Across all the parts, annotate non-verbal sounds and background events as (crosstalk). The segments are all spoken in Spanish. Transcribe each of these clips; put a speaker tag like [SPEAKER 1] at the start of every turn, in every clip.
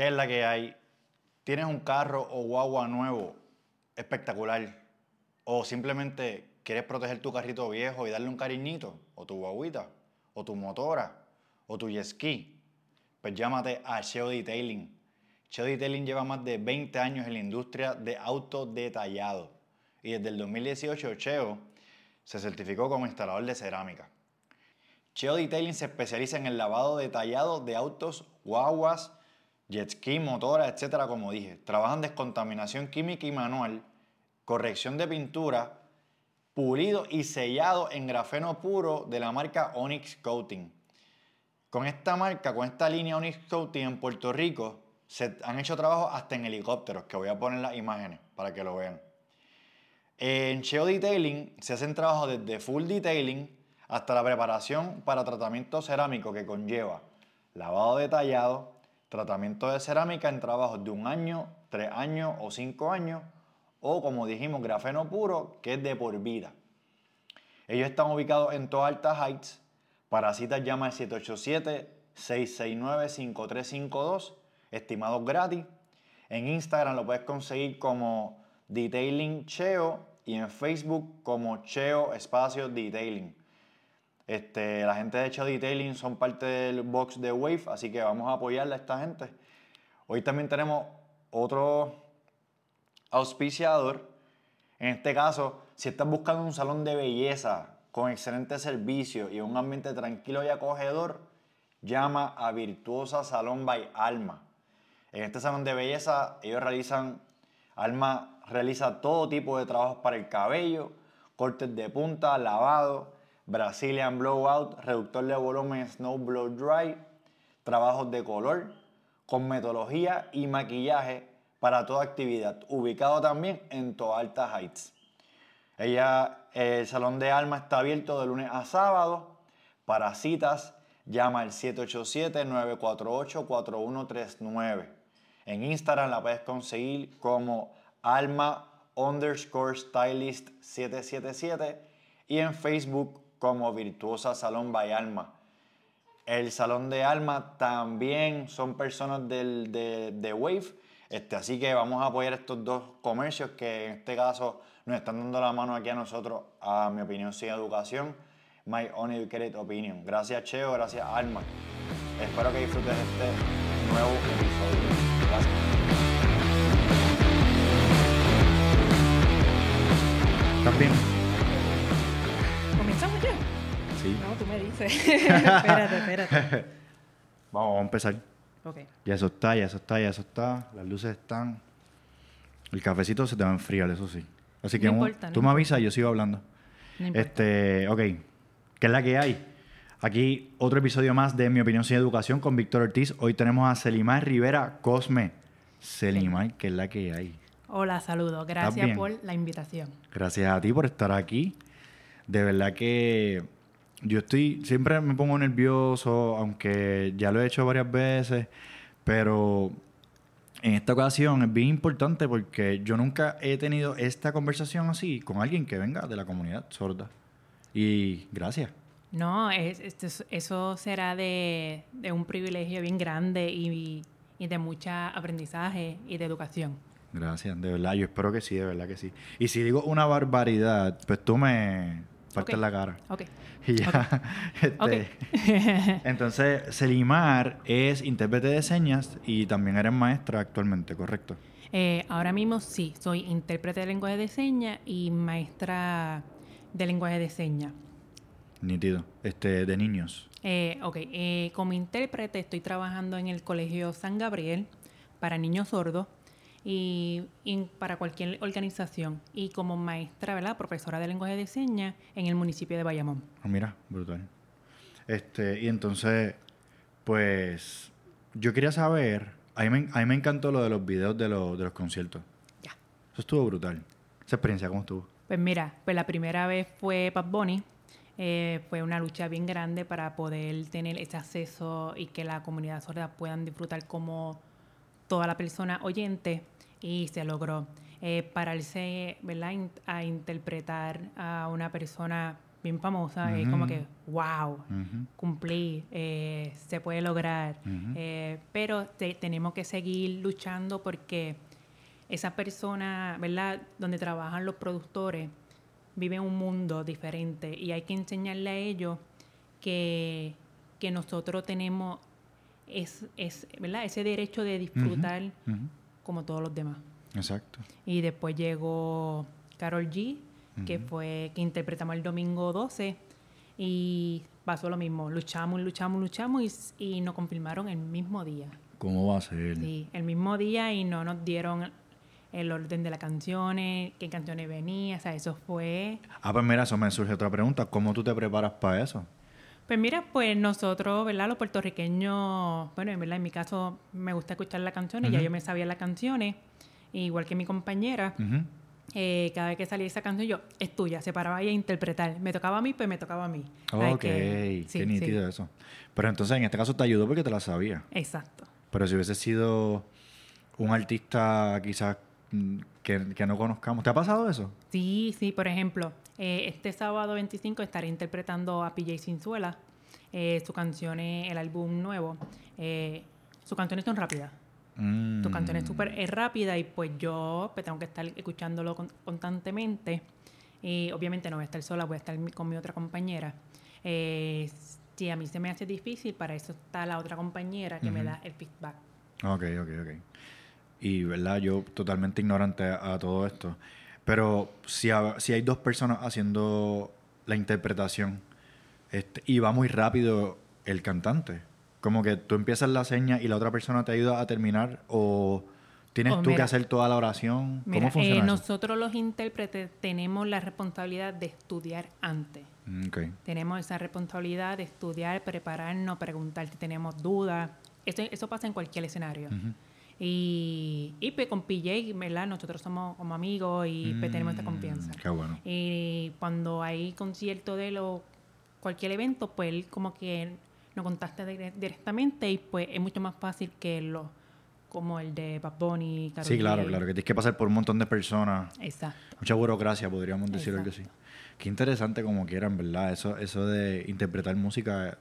[SPEAKER 1] ¿Qué es la que hay? ¿Tienes un carro o guagua nuevo espectacular? ¿O simplemente quieres proteger tu carrito viejo y darle un cariñito? ¿O tu guaguita? ¿O tu motora? ¿O tu jet ski? Pues llámate a Cheo Detailing. Cheo Detailing lleva más de 20 años en la industria de auto detallado. Y desde el 2018 Cheo se certificó como instalador de cerámica. Cheo Detailing se especializa en el lavado detallado de autos, guaguas, jet ski, motoras, etcétera, como dije. Trabajan descontaminación química y manual, corrección de pintura, pulido y sellado en grafeno puro de la marca Onyx Coating. Con esta marca, con esta línea Onyx Coating en Puerto Rico, se han hecho trabajos hasta en helicópteros, que voy a poner las imágenes para que lo vean. En Cheo Detailing se hacen trabajos desde full detailing hasta la preparación para tratamiento cerámico que conlleva lavado detallado, tratamiento de cerámica en trabajos de un año, tres años o cinco años, o como dijimos, grafeno puro, que es de por vida. Ellos están ubicados en Toa Alta Heights. Para citas llama al 787-669-5352, estimados gratis. En Instagram lo puedes conseguir como Detailing Cheo y en Facebook como Cheo Espacio Detailing. Este, la gente de Cheo Detailing son parte del box de Wave, así que vamos a apoyarle a esta gente. Hoy también tenemos otro auspiciador. En este caso, si estás buscando un salón de belleza con excelente servicio y un ambiente tranquilo y acogedor, llama a Virtuosa Salón by Alma. En este salón de belleza ellos realizan, Alma realiza todo tipo de trabajos para el cabello, cortes de punta, lavado, Brazilian Blowout, reductor de volumen Snow Blow Dry, trabajos de color, con metodología y maquillaje para toda actividad, ubicado también en Toalta Heights. Ella, el salón de alma está abierto de lunes a sábado. Para citas, llama al 787-948-4139. En Instagram la puedes conseguir como alma underscore stylist 777 y en Facebook como Virtuosa Salón by Alma. El Salón de Alma también son personas del, de, de Wave, este, así que vamos a apoyar estos dos comercios que en este caso nos están dando la mano aquí a nosotros, a mi opinión sin educación, My Uneducated Opinion. Gracias Cheo, gracias Alma. Espero que disfrutes este nuevo episodio. Gracias.
[SPEAKER 2] ¿Estás bien?
[SPEAKER 3] ¿Comenzamos ya?
[SPEAKER 2] Sí.
[SPEAKER 3] No, tú me dices. (laughs) espérate, espérate. (laughs)
[SPEAKER 2] Vamos, vamos a empezar.
[SPEAKER 3] Ok.
[SPEAKER 2] Ya eso está, ya eso está, ya eso está. Las luces están. El cafecito se te va a enfriar, eso sí. Así que
[SPEAKER 3] No
[SPEAKER 2] un-
[SPEAKER 3] importa, no
[SPEAKER 2] tú me
[SPEAKER 3] importa.
[SPEAKER 2] avisas y yo sigo hablando.
[SPEAKER 3] No.
[SPEAKER 2] Este, ok. ¿Qué es la que hay? Aquí otro episodio más de Mi Opinión Sin Educación con Víctor Ortiz. Hoy tenemos a Selimar Rivera Cosme. Selimar, ¿qué es la que hay?
[SPEAKER 3] Hola, saludos. Gracias por la invitación.
[SPEAKER 2] Gracias a ti por estar aquí. De verdad que yo estoy, siempre me pongo nervioso, aunque ya lo he hecho varias veces, pero en esta ocasión es bien importante porque yo nunca he tenido esta conversación así con alguien que venga de la comunidad sorda. Y gracias.
[SPEAKER 3] No, es- esto es- eso será de, de un privilegio bien grande y, y de mucho aprendizaje y de educación.
[SPEAKER 2] Gracias, de verdad. Yo espero que sí, de verdad que sí. Y si digo una barbaridad, pues tú me
[SPEAKER 3] Ok.
[SPEAKER 2] la cara.
[SPEAKER 3] Ok. (laughs)
[SPEAKER 2] Y ya. (laughs) este. (laughs) Entonces, Selimar es intérprete de señas y también eres maestra actualmente, ¿correcto?
[SPEAKER 3] Eh, ahora mismo sí, soy intérprete de lenguaje de señas y maestra de lenguaje de señas.
[SPEAKER 2] Nítido. Este, de niños.
[SPEAKER 3] Eh, ok, eh, como intérprete estoy trabajando en el Colegio San Gabriel para niños sordos y, y para cualquier organización. Y como maestra, ¿verdad? Profesora de lenguaje de señas en el municipio de Bayamón.
[SPEAKER 2] Ah, mira, brutal. Este, y entonces, pues, yo quería saber, a mí me, a mí me encantó lo de los videos de, los- de los conciertos.
[SPEAKER 3] Ya.
[SPEAKER 2] Eso estuvo brutal. Esa experiencia, ¿cómo estuvo?
[SPEAKER 3] Pues mira, pues la primera vez fue Bad Bunny. Eh, fue una lucha bien grande para poder tener ese acceso y que la comunidad sorda puedan disfrutar como toda la persona oyente y se logró. Eh, pararse ¿verdad? In- a interpretar a una persona bien famosa, es como que, wow, cumplí, eh, se puede lograr. Eh, pero te- tenemos que seguir luchando porque esa persona, ¿verdad? Donde trabajan los productores, vive un mundo diferente y hay que enseñarle a ellos que, que nosotros tenemos es, es, ¿verdad? ese derecho de disfrutar como todos los demás.
[SPEAKER 1] Exacto.
[SPEAKER 3] Y después llegó Carol G, que fue que interpretamos el domingo 12 y pasó lo mismo. Luchamos, luchamos, luchamos y, y nos confirmaron el mismo día.
[SPEAKER 1] ¿Cómo va a ser?
[SPEAKER 3] Sí, el mismo día y no nos dieron el orden de las canciones, qué canciones venía, o sea, eso fue...
[SPEAKER 1] Ah, pues mira, eso me surge otra pregunta. ¿Cómo tú te preparas para eso?
[SPEAKER 3] Pues mira, pues nosotros, ¿verdad? Los puertorriqueños, bueno, en verdad, en mi caso me gusta escuchar las canciones, ya
[SPEAKER 1] Ujú.
[SPEAKER 3] yo me sabía las canciones, igual que mi compañera. Eh, cada vez que salía esa canción, yo, es tuya, se paraba ahí a interpretar. Me tocaba a mí, pues me tocaba a mí.
[SPEAKER 1] Ok,
[SPEAKER 3] que- sí,
[SPEAKER 1] qué
[SPEAKER 3] sí,
[SPEAKER 1] nítido eso. Pero entonces en este caso te ayudó porque te la sabía.
[SPEAKER 3] Exacto.
[SPEAKER 1] Pero si hubiese sido un artista quizás mm, que, que no conozcamos, ¿te ha pasado eso?
[SPEAKER 3] Sí, sí, por ejemplo, eh, este sábado 25 estaré interpretando a PJ Sinzuela, eh, su canción es el álbum nuevo. Eh, sus canciones son rápidas.
[SPEAKER 1] Mm.
[SPEAKER 3] Tu canción es súper es rápida y pues yo pues, tengo que estar escuchándolo con- constantemente. Y obviamente no voy a estar sola, voy a estar con mi otra compañera. Eh, si a mí se me hace difícil, para eso está la otra compañera que me
[SPEAKER 1] Ujú.
[SPEAKER 3] da el feedback.
[SPEAKER 1] Ok, ok, ok. Y, ¿verdad? Yo totalmente ignorante a, a todo esto. Pero si, si hay dos personas haciendo la interpretación este, y va muy rápido el cantante, como que tú empiezas la seña y la otra persona te ayuda a terminar o tienes
[SPEAKER 3] Oh,
[SPEAKER 1] tú que hacer toda la oración.
[SPEAKER 3] Mira,
[SPEAKER 1] ¿Cómo funciona
[SPEAKER 3] eh,
[SPEAKER 1] eso?
[SPEAKER 3] nosotros los intérpretes tenemos la responsabilidad de estudiar antes.
[SPEAKER 1] Mm.
[SPEAKER 3] Tenemos esa responsabilidad de estudiar, prepararnos, preguntar si tenemos dudas. Eso, eso pasa en cualquier escenario. Y, y pues con PJ, ¿verdad? Nosotros somos como amigos y pues tenemos esta
[SPEAKER 1] Mm,
[SPEAKER 3] confianza.
[SPEAKER 1] Qué bueno.
[SPEAKER 3] Y cuando hay concierto de él o cualquier evento, pues él como que nos contacta dire- directamente y pues es mucho más fácil que lo como el de Bad Bunny, Karol
[SPEAKER 1] Sí, claro, claro, que tienes que pasar por un montón de personas.
[SPEAKER 3] Exacto.
[SPEAKER 1] Mucha burocracia, podríamos decir algo así.
[SPEAKER 3] Exacto.
[SPEAKER 1] Qué interesante como quieran, ¿verdad? Eso, eso de interpretar música.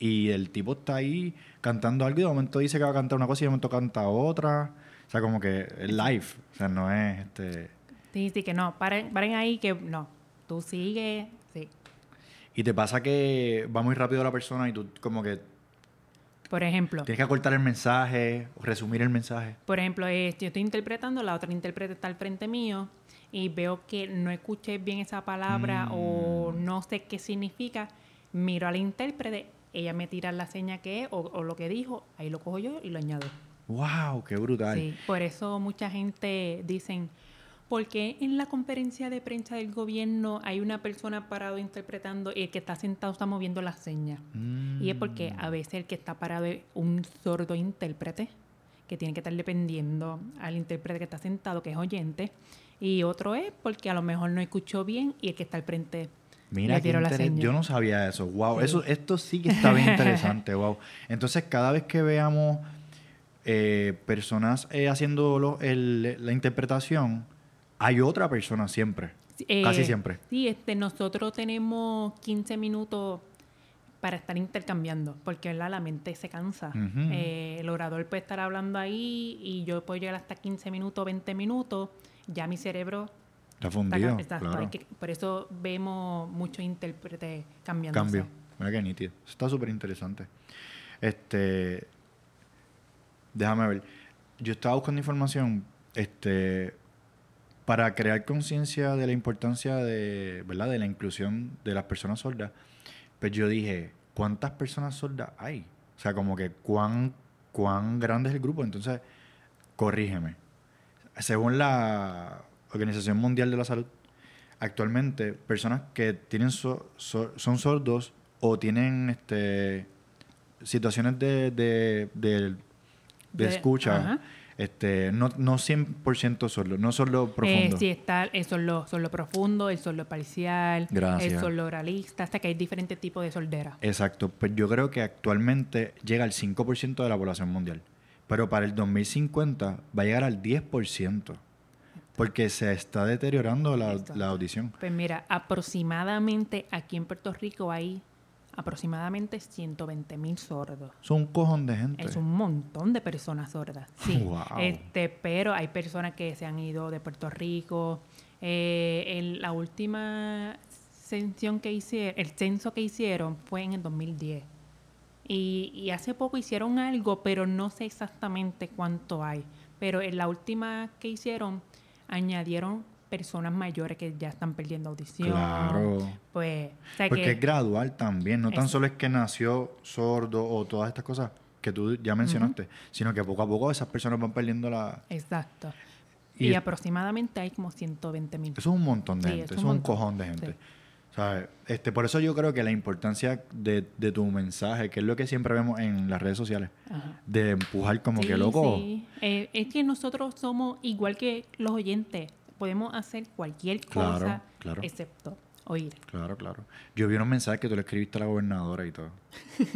[SPEAKER 1] Y el tipo está ahí cantando algo y de momento dice que va a cantar una cosa y de momento canta otra. O sea, como que es live. O sea, no es este...
[SPEAKER 3] Sí, sí, que no, paren, paren ahí que no, tú sigue, sí.
[SPEAKER 1] Y te pasa que va muy rápido la persona y tú como que
[SPEAKER 3] Por ejemplo,
[SPEAKER 1] tienes que acortar el mensaje, o resumir el mensaje.
[SPEAKER 3] por ejemplo, eh, yo estoy interpretando, la otra intérprete está al frente mío y veo que no escuché bien esa palabra o
[SPEAKER 1] Mm.
[SPEAKER 3] no sé qué significa, miro a la intérprete, ella me tira la seña que es o, o lo que dijo, ahí lo cojo yo y lo añado.
[SPEAKER 1] ¡Wow! ¡Qué brutal!
[SPEAKER 3] Sí, por eso mucha gente dicen, ¿por qué en la conferencia de prensa del gobierno hay una persona parado interpretando y el que está sentado está moviendo las señas? Y es porque
[SPEAKER 1] Mm.
[SPEAKER 3] a veces el que está parado es un sordo intérprete que tiene que estar dependiendo al intérprete que está sentado, que es oyente, y otro es porque a lo mejor no escuchó bien y el que está al frente
[SPEAKER 1] Mira, qué
[SPEAKER 3] la
[SPEAKER 1] yo no sabía eso. Wow,
[SPEAKER 3] Sí.
[SPEAKER 1] eso, esto sí que está bien (laughs) interesante. wow. Entonces, cada vez que veamos eh, personas eh, haciendo lo- el- la interpretación, hay otra persona siempre.
[SPEAKER 3] Eh,
[SPEAKER 1] Casi siempre.
[SPEAKER 3] Sí, este, nosotros tenemos 15 minutos para estar intercambiando, porque ¿verdad? la mente se cansa. Eh, el orador puede estar hablando ahí y yo puedo llegar hasta 15 minutos, 20 minutos, ya mi cerebro
[SPEAKER 1] Está fundido. claro.
[SPEAKER 3] por eso vemos muchos intérpretes cambiando.
[SPEAKER 1] Cambio. Mira qué nítido. Eso Está súper interesante. Este. Déjame ver. Yo estaba buscando información. Este. Para crear conciencia de la importancia de. ¿Verdad? De la inclusión de las personas sordas. Pues yo dije, ¿cuántas personas sordas hay? O sea, como que cuán, cuán grande es el grupo. Entonces, corrígeme. Según la Organización Mundial de la Salud, actualmente personas que tienen so- so- son sordos o tienen este situaciones de, de, de- de escucha,
[SPEAKER 3] ajá.
[SPEAKER 1] este no, no 100% sordo, no solo
[SPEAKER 3] Eh,
[SPEAKER 1] profundo.
[SPEAKER 3] sí, está el sordo, sordo profundo, el sordo parcial,
[SPEAKER 1] Gracias.
[SPEAKER 3] el sordo oralista, hasta que hay diferentes tipos de sordera.
[SPEAKER 1] Exacto, pues yo creo que actualmente llega al 5% de la población mundial, pero para el 2050 va a llegar al 10%. Porque se está deteriorando la, la audición.
[SPEAKER 3] Pues mira, aproximadamente aquí en Puerto Rico hay aproximadamente 120 mil sordos.
[SPEAKER 1] Son un cojón de gente.
[SPEAKER 3] Es un montón de personas sordas. Sí. (laughs)
[SPEAKER 1] Wow.
[SPEAKER 3] Este, pero hay personas que se han ido de Puerto Rico. Eh, en la última censión que hicieron, el censo que hicieron fue en el 2010. Y, y hace poco hicieron algo, pero no sé exactamente cuánto hay. Pero en la última que hicieron, añadieron personas mayores que ya están perdiendo audición.
[SPEAKER 1] Claro.
[SPEAKER 3] Pues, o sea
[SPEAKER 1] Porque
[SPEAKER 3] que-
[SPEAKER 1] es gradual también. No tan solo es que nació sordo o todas estas cosas que tú ya mencionaste, sino que poco a poco esas personas van perdiendo la...
[SPEAKER 3] Exacto.
[SPEAKER 1] Y
[SPEAKER 3] aproximadamente hay como 120 mil.
[SPEAKER 1] Eso es un montón de
[SPEAKER 3] Sí,
[SPEAKER 1] gente,
[SPEAKER 3] es un
[SPEAKER 1] es un cojón de gente.
[SPEAKER 3] sí.
[SPEAKER 1] ¿Sabes? Este, por eso yo creo que la importancia de, de tu mensaje, que es lo que siempre vemos en las redes sociales,
[SPEAKER 3] Ajá.
[SPEAKER 1] de empujar como que loco.
[SPEAKER 3] sí. Eh, es que nosotros somos igual que los oyentes. Podemos hacer cualquier
[SPEAKER 1] Claro,
[SPEAKER 3] cosa
[SPEAKER 1] claro.
[SPEAKER 3] excepto oír.
[SPEAKER 1] Claro, claro. Yo vi unos mensajes que tú le escribiste a la gobernadora y todo. (laughs)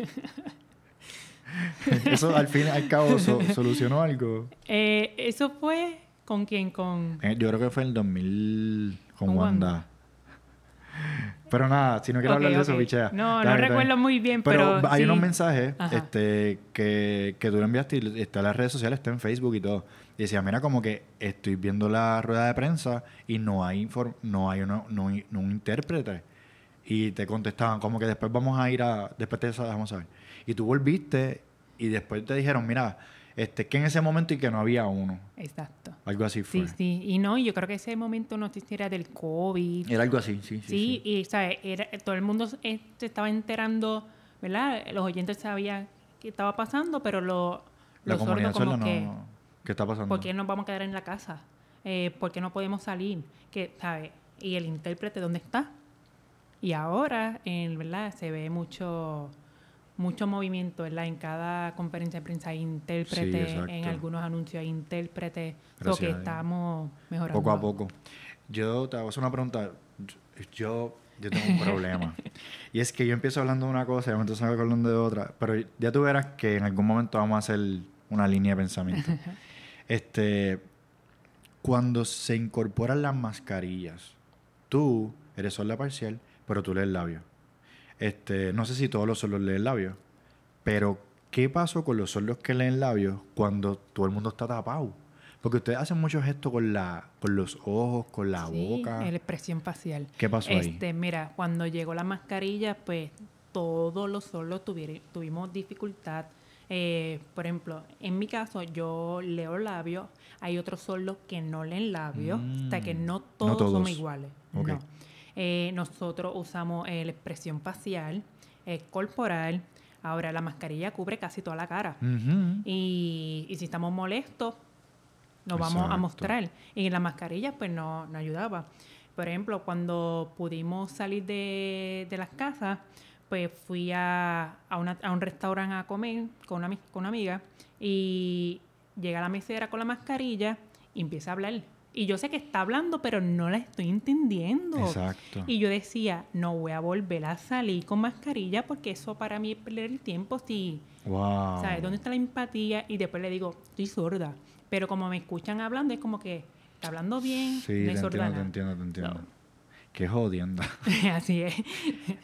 [SPEAKER 1] Eso al fin y al cabo so- solucionó algo.
[SPEAKER 3] Eh, eso fue con quién, con...
[SPEAKER 1] Eh, Yo creo que fue en el 2000 con,
[SPEAKER 3] Con
[SPEAKER 1] Wanda.
[SPEAKER 3] Wanda.
[SPEAKER 1] Pero nada, si no quiero
[SPEAKER 3] Ok,
[SPEAKER 1] hablar de eso,
[SPEAKER 3] ok.
[SPEAKER 1] pichea.
[SPEAKER 3] No, no recuerdo muy bien,
[SPEAKER 1] Pero,
[SPEAKER 3] pero
[SPEAKER 1] hay
[SPEAKER 3] sí.
[SPEAKER 1] unos mensajes
[SPEAKER 3] Ajá.
[SPEAKER 1] este, que, que tú le enviaste y está en las redes sociales, está en Facebook y todo. Y decía, mira, como que estoy viendo la rueda de prensa y no hay, no hay uno- no hay- no un intérprete. Y te contestaban, como que después vamos a ir a, después te dejamos saber. Y tú volviste y después te dijeron, mira, este, que en ese momento y que no había uno.
[SPEAKER 3] Exacto.
[SPEAKER 1] Algo así fue.
[SPEAKER 3] Sí, sí. Y no, yo creo que ese momento no existiera del COVID.
[SPEAKER 1] Era algo así, sí, sí.
[SPEAKER 3] Sí, y ¿sabes? Era, todo el mundo eh, se estaba enterando, ¿verdad? Los oyentes sabían qué estaba pasando, pero lo,
[SPEAKER 1] La
[SPEAKER 3] los
[SPEAKER 1] comunidad
[SPEAKER 3] sordos como
[SPEAKER 1] sorda
[SPEAKER 3] que,
[SPEAKER 1] no... ¿Qué está pasando?
[SPEAKER 3] ¿por qué nos vamos a quedar en la casa? Eh, ¿Por qué no podemos salir? que ¿sabes? ¿Y el intérprete dónde está? Y ahora, en, ¿verdad? Se ve mucho mucho movimiento, ¿verdad? En cada conferencia de prensa hay intérprete,
[SPEAKER 1] exacto.
[SPEAKER 3] en algunos anuncios hay intérprete, lo que estamos mejorando.
[SPEAKER 1] Poco a poco. Yo te hago una pregunta. Yo, yo tengo un problema. (laughs) y es que yo empiezo hablando de una cosa y momento salgo hablando de otra. Pero ya tú verás que en algún momento vamos a hacer una línea de pensamiento. (laughs) este, cuando se incorporan las mascarillas, tú eres sorda parcial, pero tú lees labios. Este, no sé si todos los sordos leen labios, pero ¿qué pasó con los sordos que leen labios cuando todo el mundo está tapado? Porque ustedes hacen muchos gestos con, la, con los ojos, con la
[SPEAKER 3] Sí,
[SPEAKER 1] boca.
[SPEAKER 3] la expresión facial.
[SPEAKER 1] ¿Qué pasó ahí?
[SPEAKER 3] Este, mira, cuando llegó la mascarilla, pues todos los tuvier- tuvimos dificultad. Eh, por ejemplo, en mi caso, yo leo labios, hay otros sordos que no leen labios, o sea que
[SPEAKER 1] Mm,
[SPEAKER 3] no
[SPEAKER 1] no
[SPEAKER 3] todos, somos
[SPEAKER 1] todos.
[SPEAKER 3] iguales. No. Eh, nosotros usamos eh, la expresión facial, eh, corporal. Ahora, la mascarilla cubre casi toda la cara. Y, y si estamos molestos, nos vamos a mostrar. Y la mascarilla, pues no, no ayudaba. Por ejemplo, cuando pudimos salir de, de las casas, pues fui a, a, una- a un restaurante a comer con una, ami- con una amiga y llega la mesera con la mascarilla y empieza a hablar. Y yo sé que está hablando, pero no la estoy entendiendo.
[SPEAKER 1] Exacto.
[SPEAKER 3] Y yo decía, no voy a volver a salir con mascarilla porque eso para mí es perder el tiempo si...
[SPEAKER 1] Wow.
[SPEAKER 3] ¿Sabes? ¿Dónde está la empatía? Y después le digo, estoy sorda. Pero como me escuchan hablando, es como que está hablando bien,
[SPEAKER 1] Sí,
[SPEAKER 3] no
[SPEAKER 1] te
[SPEAKER 3] es
[SPEAKER 1] entiendo, te entiendo, te entiendo. Qué jodienda. (laughs)
[SPEAKER 3] Así es.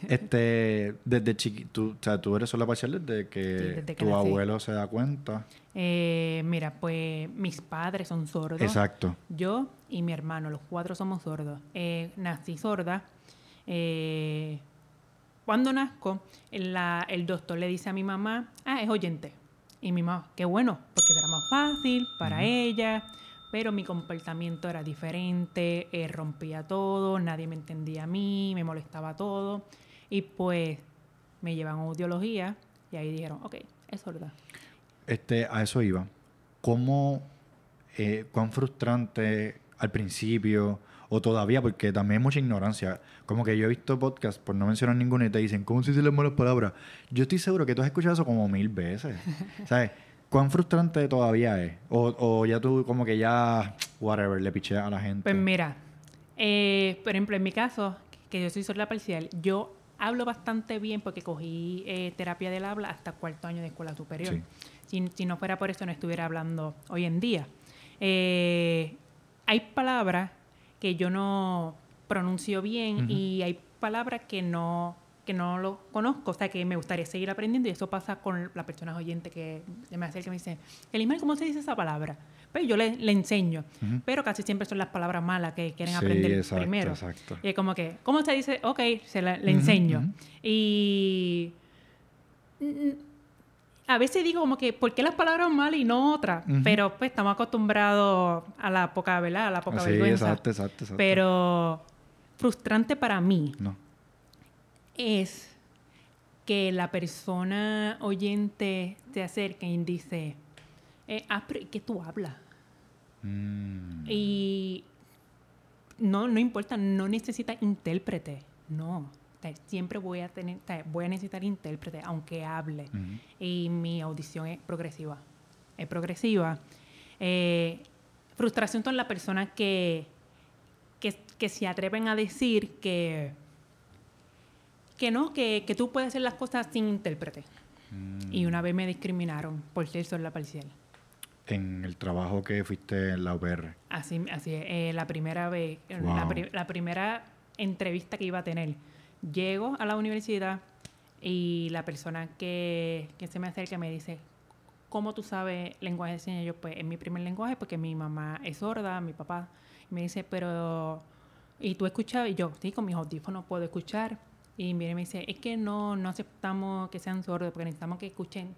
[SPEAKER 1] este, desde chiquito, o sea, tú eres sola parcial desde que,
[SPEAKER 3] Sí, desde que
[SPEAKER 1] tu
[SPEAKER 3] nací.
[SPEAKER 1] abuelo se da cuenta.
[SPEAKER 3] Eh, mira, pues mis padres son sordos.
[SPEAKER 1] Exacto.
[SPEAKER 3] Yo y mi hermano, los cuatro somos sordos. Eh, nací sorda. Eh, cuando nazco, la- el doctor le dice a mi mamá, ah, es oyente. Y mi mamá, qué bueno, porque era más fácil para ella. Pero mi comportamiento era diferente, eh, rompía todo, nadie me entendía a mí, me molestaba todo. Y pues me llevan a audiología y ahí dijeron, ok, es sorda.
[SPEAKER 1] Este, a eso iba. ¿Cómo, eh, cuán frustrante al principio o todavía, porque también hay mucha ignorancia. Como que yo he visto podcasts, por no mencionar ninguno, y te dicen, ¿cómo se dicen malas palabras? Yo estoy seguro que tú has escuchado eso como mil veces. (laughs) ¿Sabes? ¿Cuán frustrante todavía es? O, o ya tú como que ya, whatever, le picheas a la gente.
[SPEAKER 3] Pues mira, eh, por ejemplo, en mi caso, que yo soy sorda parcial, yo hablo bastante bien porque cogí eh, terapia del habla hasta cuarto año de escuela superior.
[SPEAKER 1] Sí.
[SPEAKER 3] Si, si no fuera por eso, no estuviera hablando hoy en día. Eh, hay palabras que yo no pronuncio bien y hay palabras que no que no lo conozco, o sea, que me gustaría seguir aprendiendo y eso pasa con las personas oyentes que me hacen que me dicen, Elimar, ¿cómo se dice esa palabra? Pues yo le, le enseño, pero casi siempre son las palabras malas que quieren aprender primero. Exacto. Y es como que, ¿cómo se dice? Ok, se le enseño. Y a veces digo como que, ¿por qué las palabras malas y no otras? Pero pues estamos acostumbrados a la poca, ¿verdad? A la poca sí, vergüenza. Exacto, exacto, exacto. Pero frustrante para mí no. Es que la persona oyente se acerque y dice, eh, ah, ¿qué tú hablas? Mm. Y no, no importa, no necesita intérprete, no. siempre voy a tener, voy a necesitar intérprete, aunque hable. Y mi audición es progresiva. Es progresiva. Eh, frustración con la persona que, que, se atreven a decir que, que no, que, tú puedes hacer las cosas sin intérprete. Y una vez me discriminaron por ser la parcial
[SPEAKER 1] en el trabajo que fuiste en la UPR.
[SPEAKER 3] Así, así es. Eh, la primera vez, la, primera entrevista que iba a tener. Llego a la universidad y la persona que, se me acerca me dice, ¿cómo tú sabes lenguaje de señas? Yo, pues, es mi primer lenguaje porque mi mamá es sorda, mi papá. me dice, pero... ¿Y tú escuchas? Y yo, sí, con mis audífonos puedo escuchar. Y mire, me dice, es que no, no aceptamos que sean sordos porque necesitamos que escuchen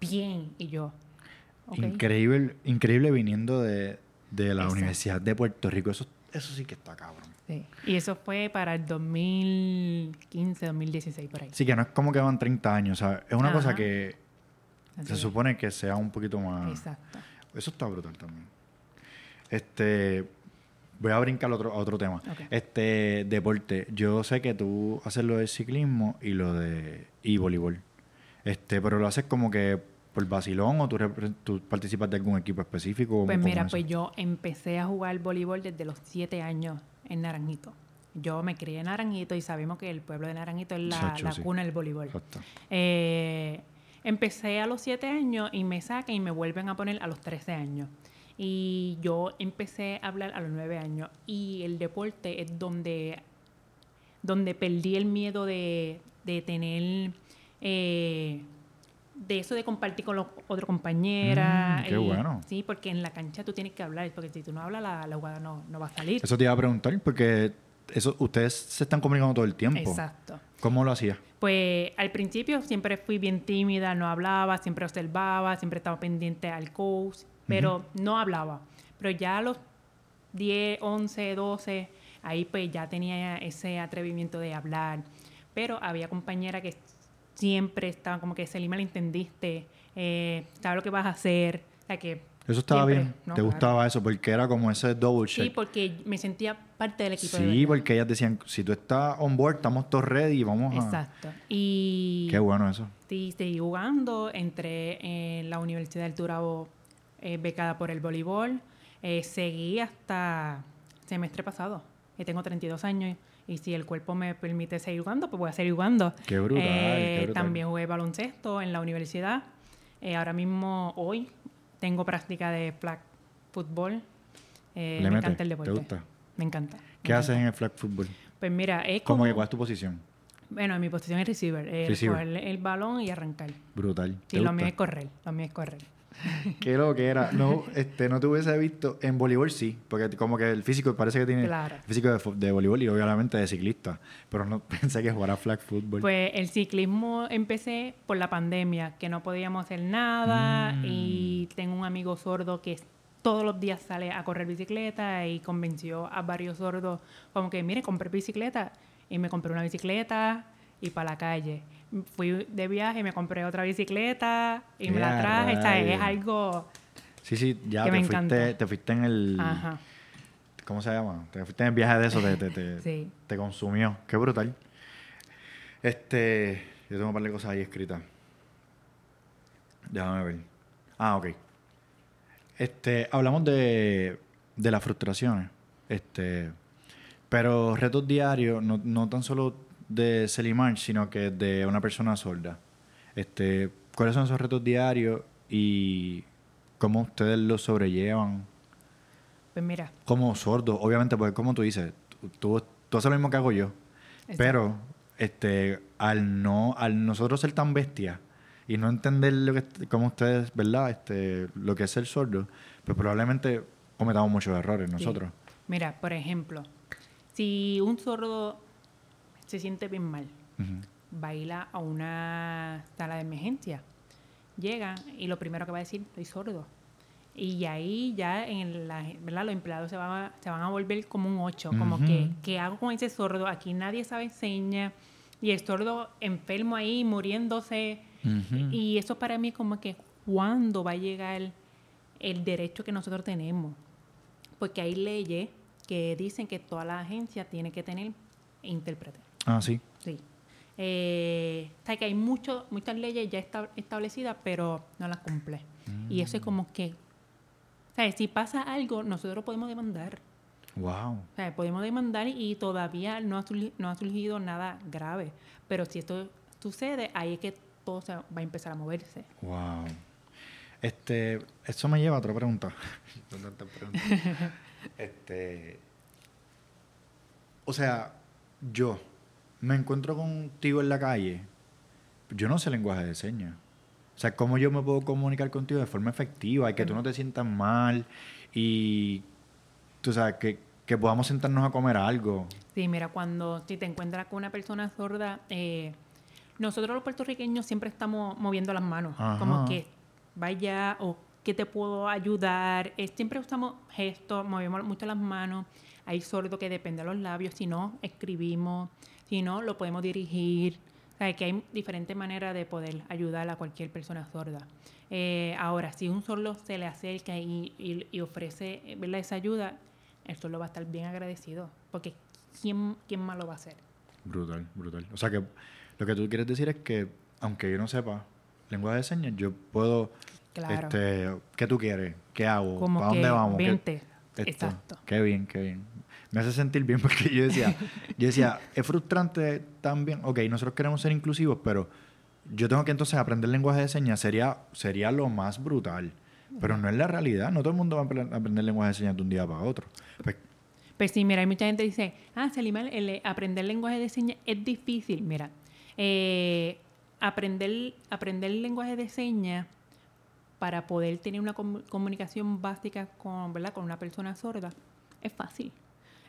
[SPEAKER 3] bien. Y yo,
[SPEAKER 1] Increíble, increíble viniendo de, la Universidad de Puerto Rico. Eso, eso sí que está cabrón.
[SPEAKER 3] Sí. Y eso fue para el 2015, 2016, por ahí.
[SPEAKER 1] Sí, que no es como que van 30 años, ¿sabes? Es una cosa que se supone que sea un poquito más... Exacto. Eso está brutal también. Este... Voy a brincar a otro, otro tema. Este, deporte. Yo sé que tú haces lo de ciclismo y lo de... y voleibol. Este, pero lo haces como que por vacilón o tú, participas de algún equipo específico?
[SPEAKER 3] Pues mira, pues yo empecé a jugar voleibol desde los siete años en Naranjito. Yo me crié en Naranjito y sabemos que el pueblo de Naranjito es la, cuna del voleibol. Eh, empecé a los siete años y me sacan y me vuelven a poner a los 13 años. Y yo empecé a hablar a los nueve años. Y el deporte es donde, donde perdí el miedo de, de tener... Eh, de eso de compartir con los otros compañeras.
[SPEAKER 1] Mm, qué bueno.
[SPEAKER 3] Sí, porque en la cancha tú tienes que hablar, porque si tú no hablas, la, la jugada no, no, va a salir.
[SPEAKER 1] Eso te iba a preguntar, porque eso ustedes se están comunicando todo el tiempo.
[SPEAKER 3] Exacto.
[SPEAKER 1] ¿Cómo lo hacías?
[SPEAKER 3] Pues al principio siempre fui bien tímida, no hablaba, siempre observaba, siempre estaba pendiente al coach, pero no hablaba. Pero ya a los 10, 11, 12, ahí pues ya tenía ese atrevimiento de hablar. Pero había compañeras que siempre estaba como que Selima le entendiste, eh, sabes lo que vas a hacer, o que
[SPEAKER 1] eso estaba bien. ¿Te gustaba eso? Porque era como ese double check.
[SPEAKER 3] Sí, porque me sentía parte del equipo.
[SPEAKER 1] Sí, porque ellas decían, si tú estás on board, estamos todos ready, vamos
[SPEAKER 3] a... Exacto. Y...
[SPEAKER 1] Qué bueno eso.
[SPEAKER 3] Sí, seguí jugando, entré en la Universidad del Turabo eh, becada por el voleibol. Eh, seguí hasta semestre pasado. Y tengo 32 años y si el cuerpo me permite seguir jugando, pues voy a seguir jugando.
[SPEAKER 1] Qué brutal,
[SPEAKER 3] eh, También jugué baloncesto en la universidad. Eh, ahora mismo, hoy, tengo práctica de flag football. Eh, me encanta el deporte. ¿Te gusta? Me encanta.
[SPEAKER 1] ¿Qué haces en el flag football?
[SPEAKER 3] Pues mira, es
[SPEAKER 1] como... ¿Cuál es tu posición?
[SPEAKER 3] Bueno, mi posición es receiver. El, el balón y arrancar.
[SPEAKER 1] Brutal.
[SPEAKER 3] Y lo mío es correr. Lo mío es correr. (laughs)
[SPEAKER 1] Qué lo que era. No, este, no te hubiese visto. En voleibol sí, porque como que el físico parece que tiene el físico de, voleibol y obviamente de ciclista. Pero no (laughs) pensé que jugara flag football.
[SPEAKER 3] Pues el ciclismo empecé por la pandemia, que no podíamos hacer nada. Mm. Y tengo un amigo sordo que todos los días sale a correr bicicleta y convenció a varios sordos como que, mire, compré bicicleta. Y me compré una bicicleta y para la calle fui de viaje, me compré otra bicicleta y me la traje. es algo.
[SPEAKER 1] Sí, sí, ya te, fuiste, te fuiste en el. Ajá. ¿Cómo se llama? Te fuiste en el viaje de eso, te, te, (laughs) sí. te consumió. Qué brutal. Este. Yo tengo un par de cosas ahí escritas. Déjame ver. Ah, ok. Este, hablamos de, de las frustraciones. Este. Pero retos diarios, no, no tan solo de Selimar, sino que de una persona sorda. Este, ¿Cuáles son esos retos diarios y cómo ustedes los sobrellevan?
[SPEAKER 3] Pues mira,
[SPEAKER 1] como sordo, obviamente, porque como tú dices, tú, haces lo mismo que hago yo. Pero, este, al no, al nosotros ser tan bestias y no entender lo que, como ustedes, ¿verdad? Este, lo que es ser sordo, pues probablemente cometamos muchos errores
[SPEAKER 3] sí.
[SPEAKER 1] nosotros.
[SPEAKER 3] Mira, por ejemplo, si un sordo se siente bien mal, baila a una sala de emergencia, llega y lo primero que va a decir, estoy sordo. Y ahí ya en la, ¿verdad? los empleados se van, a, se van a volver como un ocho, como que, ¿qué hago con ese sordo? Aquí nadie sabe señas y el sordo enfermo ahí muriéndose. Y eso para mí como que, ¿cuándo va a llegar el derecho que nosotros tenemos? Porque hay leyes que dicen que toda la agencia tiene que tener intérprete.
[SPEAKER 1] Ah, sí.
[SPEAKER 3] Sí. Eh, o sea, que hay mucho, muchas leyes ya esta- establecidas, pero no las cumple. Y eso es como que, o sea, si pasa algo, nosotros podemos demandar.
[SPEAKER 1] Wow.
[SPEAKER 3] O sea, podemos demandar y todavía no ha, surgi- no ha surgido nada grave. Pero si esto sucede, ahí es que todo se va a empezar a moverse.
[SPEAKER 1] Wow. Este, eso me lleva a otra pregunta. (laughs) Tantas preguntas. (laughs) este, o sea, yo me encuentro contigo en la calle. Yo no sé lenguaje de señas. O sea, ¿cómo yo me puedo comunicar contigo de forma efectiva y que tú no te sientas mal y tú sabes que, que podamos sentarnos a comer algo?
[SPEAKER 3] Sí, mira, cuando si te encuentras con una persona sorda, eh, nosotros los puertorriqueños siempre estamos moviendo las manos,
[SPEAKER 1] Ajá.
[SPEAKER 3] como que vaya o que te puedo ayudar. Eh, siempre usamos gestos, movemos mucho las manos. Hay sordos que depende de los labios, si no, escribimos, si no, lo podemos dirigir. O sea, que hay diferentes maneras de poder ayudar a cualquier persona sorda. Eh, ahora, si un sordo se le acerca y, y- y ofrece eh, ¿verdad? esa ayuda, el sordo va a estar bien agradecido, porque ¿quién, quién más lo va a hacer?
[SPEAKER 1] Brutal, brutal. O sea que lo que tú quieres decir es que, aunque yo no sepa lenguaje de señas, yo puedo,
[SPEAKER 3] Claro.
[SPEAKER 1] este, ¿qué tú quieres? ¿Qué hago? ¿Para dónde vamos? ¿Qué-
[SPEAKER 3] vente.
[SPEAKER 1] esto?
[SPEAKER 3] Exacto.
[SPEAKER 1] Qué bien, qué bien. Me hace sentir bien (laughs) porque yo decía, yo decía, es frustrante también, ok, nosotros queremos ser inclusivos, pero yo tengo que entonces aprender lenguaje de señas, sería, sería lo más brutal. Pero no es la realidad, no todo el mundo va a apre- aprender lenguaje de señas de un día para otro. Pues,
[SPEAKER 3] Pues sí, mira, hay mucha gente que dice, ah, Salima, el, aprender lenguaje de señas es difícil. Mira, eh, aprender, aprender lenguaje de señas para poder tener una comu- comunicación básica con, ¿verdad? con una persona sorda es fácil.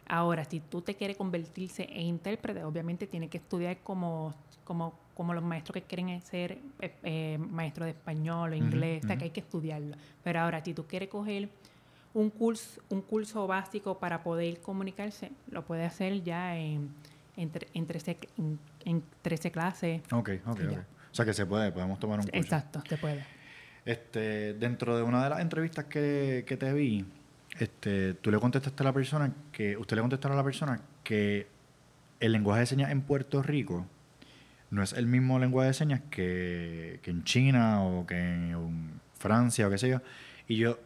[SPEAKER 3] Ahora, si tú te quieres convertirse en intérprete, obviamente tienes que estudiar como, como, como los maestros que quieren ser eh, eh, maestros de español o inglés, o sea, que hay que estudiarlo. Pero ahora, si tú quieres coger un curso, un curso básico para poder comunicarse, lo puede hacer ya en, en, tre- en 13, en, en 13 clases.
[SPEAKER 1] ok, ok, ok. O sea que se puede, podemos tomar un curso.
[SPEAKER 3] Exacto, se puede.
[SPEAKER 1] Este, dentro de una de las entrevistas que, que te vi, este, tú le contestaste a la persona que, usted le contestaron a la persona que el lenguaje de señas en Puerto Rico no es el mismo lenguaje de señas que, que en China o que en Francia o qué sé yo. Y yo,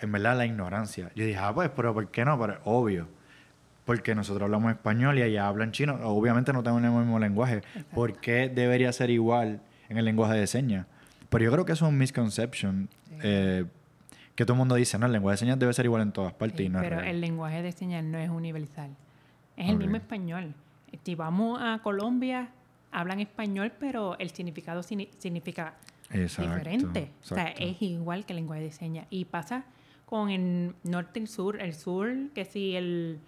[SPEAKER 1] en verdad, la ignorancia. Yo dije, ah, pues, pero ¿por qué no? Pero obvio. Porque nosotros hablamos español y allá hablan chino. Obviamente no tenemos el mismo lenguaje. ¿Por qué debería ser igual en el lenguaje de señas? Pero yo creo que eso es un misconception.
[SPEAKER 3] Sí.
[SPEAKER 1] eh, que todo el mundo dice, no, el lenguaje de señas debe ser igual en todas partes
[SPEAKER 3] Sí,
[SPEAKER 1] y no
[SPEAKER 3] pero el lenguaje de señas no es universal. Es el
[SPEAKER 1] Ok.
[SPEAKER 3] mismo español. Si vamos a Colombia, hablan español, pero el significado signi- significa
[SPEAKER 1] Exacto,
[SPEAKER 3] diferente. O sea,
[SPEAKER 1] exacto.
[SPEAKER 3] es igual que el lenguaje de señas. Y pasa con el norte y el sur. El sur, que si el,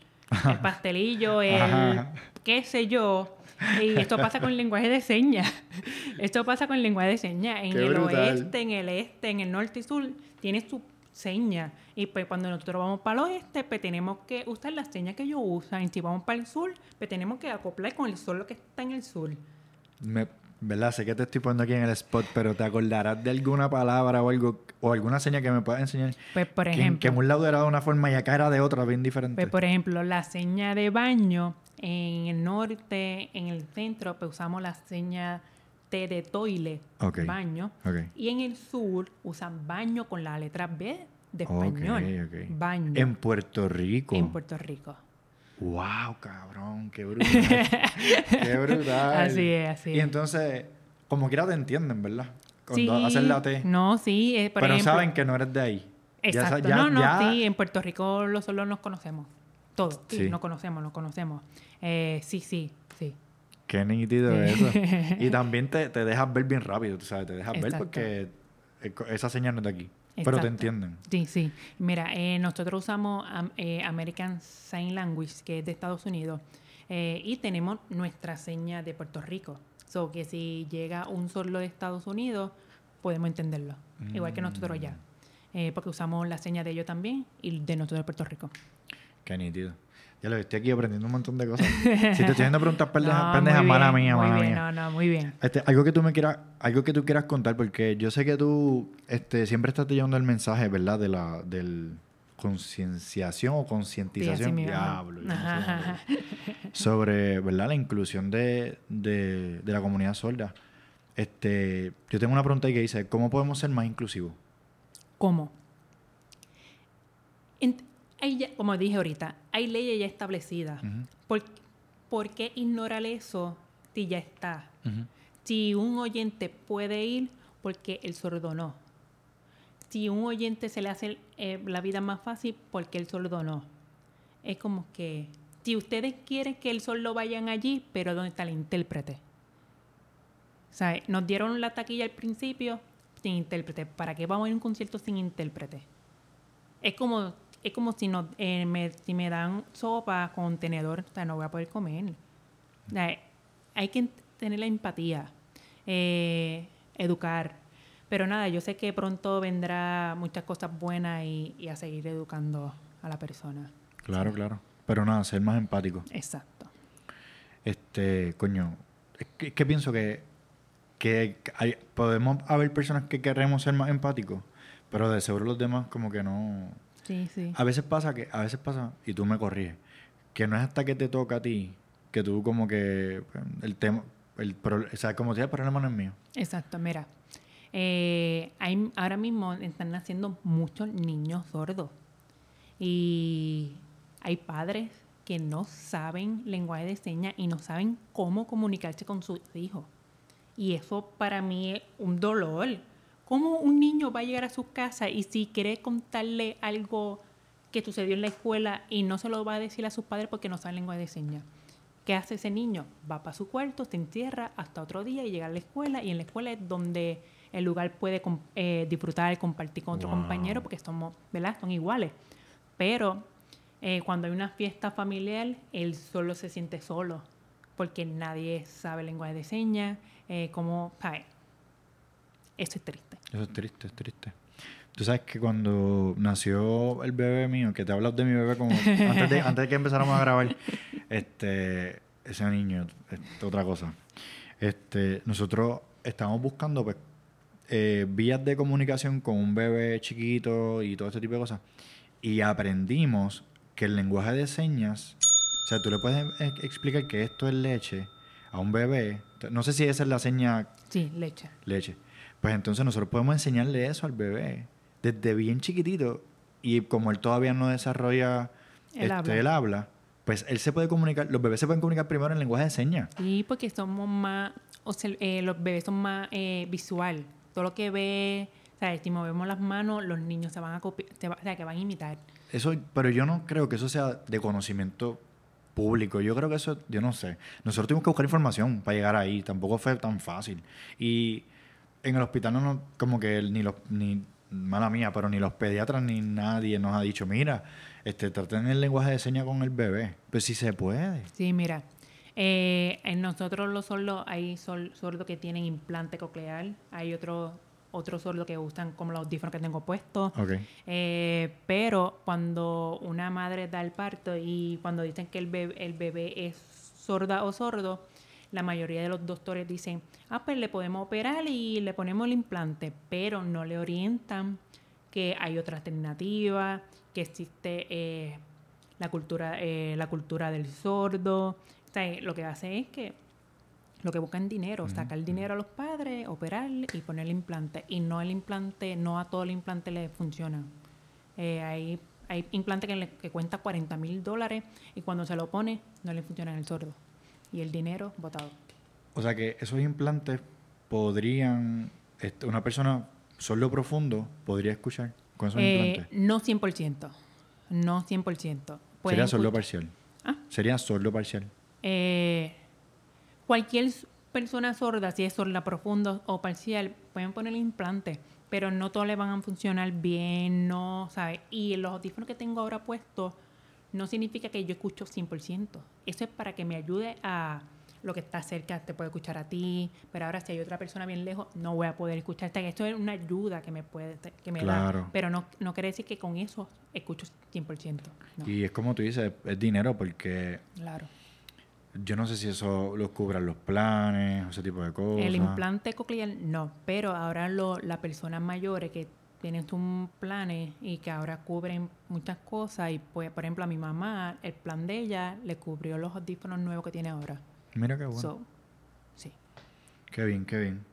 [SPEAKER 3] el (laughs) pastelillo, el
[SPEAKER 1] Ajá.
[SPEAKER 3] qué sé yo. Y esto pasa con el lenguaje de señas. (laughs) Esto pasa con el lenguaje de señas. En
[SPEAKER 1] Qué
[SPEAKER 3] el
[SPEAKER 1] brutal.
[SPEAKER 3] oeste, en el este, en el norte y sur, tiene su seña. Y pues cuando nosotros vamos para el oeste, pues tenemos que usar las señas que ellos usan. Y si vamos para el sur, pues tenemos que acoplar con el sol lo que está en el sur.
[SPEAKER 1] Me, ¿Verdad? Sé que te estoy poniendo aquí en el spot, pero ¿te acordarás de alguna palabra o algo o alguna seña que me puedas enseñar?
[SPEAKER 3] Pues por ejemplo.
[SPEAKER 1] Que, en un lado era de una forma y acá era de otra, bien diferente.
[SPEAKER 3] Pues, por ejemplo, la seña de baño en el norte, en el centro, pues usamos la seña T de toile, baño. Y en el sur usan baño con la letra B de español. Baño.
[SPEAKER 1] En Puerto Rico.
[SPEAKER 3] en Puerto Rico.
[SPEAKER 1] ¡Wow, cabrón! ¡Qué brutal! (laughs) ¡Qué brutal!
[SPEAKER 3] Así es, así
[SPEAKER 1] Y
[SPEAKER 3] es.
[SPEAKER 1] entonces, como quiera te entienden, ¿verdad? Cuando
[SPEAKER 3] Sí,
[SPEAKER 1] haces la T.
[SPEAKER 3] No, sí. eh, por
[SPEAKER 1] pero
[SPEAKER 3] ejemplo,
[SPEAKER 1] saben que no eres de ahí. Ya
[SPEAKER 3] Exacto.
[SPEAKER 1] ya-
[SPEAKER 3] no, no,
[SPEAKER 1] ya-
[SPEAKER 3] sí, en Puerto Rico los nos conocemos. Todos, sí,
[SPEAKER 1] Sí.
[SPEAKER 3] nos conocemos, nos conocemos. Eh, sí, sí, sí.
[SPEAKER 1] Qué nítido eso. (laughs) y también te, te dejas ver bien rápido, sabes, te dejas ver porque esa señal no es de aquí. Pero te entienden.
[SPEAKER 3] Sí, sí. Mira, eh, nosotros usamos am- eh, American Sign Language, que es de Estados Unidos, eh, y tenemos nuestra seña de Puerto Rico. So que si llega un sordo de Estados Unidos, podemos entenderlo. Igual que nosotros allá. Eh, porque usamos la seña de ellos también y de nosotros de Puerto Rico.
[SPEAKER 1] Qué nítido. Ya lo estoy aquí aprendiendo un montón de cosas. (laughs) si te estoy haciendo preguntas pendejas,
[SPEAKER 3] No,
[SPEAKER 1] mala mía,
[SPEAKER 3] muy
[SPEAKER 1] mala
[SPEAKER 3] bien,
[SPEAKER 1] mía.
[SPEAKER 3] No, no, muy bien.
[SPEAKER 1] Este, algo que tú me quieras, algo que tú quieras contar, porque yo sé que tú este, siempre estás llevando el mensaje, ¿verdad? De la del concienciación o
[SPEAKER 3] Sí,
[SPEAKER 1] concientización.
[SPEAKER 3] mismo.
[SPEAKER 1] Diablo, no sé sobre ¿verdad? la inclusión de, de- de la comunidad sorda. Este, yo tengo una pregunta ahí que dice, ¿cómo podemos ser más inclusivos?
[SPEAKER 3] ¿Cómo? En- hay ya- como dije ahorita, hay leyes ya establecidas. ¿Por, por qué ignorar eso si ya está? Si un oyente puede ir, porque el sordo no. Si un oyente se le hace eh, la vida más fácil, porque el sordo no. Es como que, si ustedes quieren que el sordo vayan allí, pero ¿dónde está el intérprete? O sea, nos dieron la taquilla al principio sin intérprete. ¿Para qué vamos a ir a un concierto sin intérprete? Es como, es como si, nos, eh, me, si me dan sopa con tenedor, o sea, no voy a poder comer. O sea, hay que tener la empatía, eh, educar. Pero nada, yo sé que pronto vendrá muchas cosas buenas y, y a seguir educando a la persona.
[SPEAKER 1] Claro, claro. Pero nada, ser más empático.
[SPEAKER 3] Exacto.
[SPEAKER 1] Este, coño, es que, es que pienso que, que hay, podemos haber personas que queremos ser más empáticos, pero de seguro los demás como que no...
[SPEAKER 3] Sí, sí.
[SPEAKER 1] A veces pasa que, a veces pasa, y tú me corriges, que no es hasta que te toca a ti, que tú como que pues, el tema, el, o sea, como te el problema no es mío.
[SPEAKER 3] Exacto, mira. eh, hay, ahora mismo están naciendo muchos niños sordos. Y hay padres que no saben lenguaje de señas y no saben cómo comunicarse con sus hijos. Y eso para mí es un dolor. ¿Cómo un niño va a llegar a su casa y si quiere contarle algo que sucedió en la escuela y no se lo va a decir a sus padres porque no saben lenguaje de señas? ¿Qué hace ese niño? Va para su cuarto, se encierra hasta otro día y llega a la escuela y en la escuela es donde el lugar puede eh, disfrutar, compartir con otro
[SPEAKER 1] Wow.
[SPEAKER 3] compañero porque somos, ¿verdad? Son iguales. Pero eh, cuando hay una fiesta familiar, él solo se siente solo porque nadie sabe lenguaje de señas, eh, como, ¿sabes? Eso es triste.
[SPEAKER 1] Eso es triste, es triste. Tú sabes que cuando nació el bebé mío, que te hablas de mi bebé como antes de, antes de que empezáramos a grabar, (laughs) este, ese niño, es otra cosa. Este, nosotros estábamos buscando pues, eh, vías de comunicación con un bebé chiquito y todo este tipo de cosas. Y aprendimos que el lenguaje de señas, o sea, tú le puedes eh, explicar que esto es leche a un bebé. No sé si esa es la seña
[SPEAKER 3] Sí, leche.
[SPEAKER 1] leche. Pues entonces nosotros podemos enseñarle eso al bebé desde bien chiquitito y como él todavía no desarrolla
[SPEAKER 3] El
[SPEAKER 1] este,
[SPEAKER 3] habla.
[SPEAKER 1] el habla, pues él se puede comunicar, los bebés se pueden comunicar primero en lenguaje de señas.
[SPEAKER 3] Sí, porque somos más, o sea, eh, los bebés son más eh, visual. Todo lo que ve, o sea, si movemos las manos, los niños se van a copiar, o sea, que van a imitar.
[SPEAKER 1] Eso, pero yo no creo que eso sea de conocimiento público. Yo creo que eso, yo no sé. Nosotros tuvimos que buscar información para llegar ahí. Tampoco fue tan fácil. Y en el hospital no, nos- como que ni los, ni, mala mía, pero ni los pediatras ni nadie nos ha dicho, mira, este, traten el lenguaje de señas con el bebé. Pues sí se puede.
[SPEAKER 3] Sí, mira. eh, en nosotros los sordos hay sol- sordos que tienen implante coclear, hay otros otros sordos que usan como los audífonos que tengo puestos.
[SPEAKER 1] Ok.
[SPEAKER 3] Eh, pero cuando una madre da el parto y cuando dicen que el bebé, el bebé es sorda o sordo, la mayoría de los doctores dicen, ah, pues le podemos operar y le ponemos el implante, pero no le orientan que hay otra alternativa, que existe eh, la, cultura, eh, la cultura del sordo. O sea, lo que hace es que lo que buscan dinero, sacar dinero a los padres, operar y poner el implante. Y no el implante, no a todo el implante le funciona. Eh, hay, hay implantes que, le- que cuesta 40 mil dólares y cuando se lo pone no le funciona en el sordo. Y el dinero botado.
[SPEAKER 1] O sea que esos implantes podrían, este, una persona sordo profundo podría escuchar. con esos
[SPEAKER 3] Eh,
[SPEAKER 1] implantes?
[SPEAKER 3] no 100%. No 100%. Pueden
[SPEAKER 1] Sería
[SPEAKER 3] escuch-
[SPEAKER 1] parcial.
[SPEAKER 3] Ah.
[SPEAKER 1] Sería sordo parcial.
[SPEAKER 3] Eh, cualquier persona sorda, si es sorda profundo o parcial, pueden poner implante, pero no todos le van a funcionar bien, no, ¿sabes? Y los audífonos que tengo ahora puestos no significa que yo escucho 100%. Eso es para que me ayude a lo que está cerca, te puede escuchar a ti, pero ahora si hay otra persona bien lejos, no voy a poder escucharte. Esto es una ayuda que me puede que me
[SPEAKER 1] Claro.
[SPEAKER 3] da, pero no, no quiere decir que con eso escucho 100%. No,
[SPEAKER 1] Y es como tú dices, es dinero porque
[SPEAKER 3] claro.
[SPEAKER 1] yo no sé si eso lo cubran los planes, ese tipo de cosas.
[SPEAKER 3] El implante coclear no, pero ahora lo, las personas mayores que tienen un planes y que ahora cubren muchas cosas y pues por ejemplo a mi mamá el plan de ella le cubrió los audífonos nuevos que tiene ahora.
[SPEAKER 1] Mira qué bueno.
[SPEAKER 3] So, sí.
[SPEAKER 1] Qué bien, qué bien.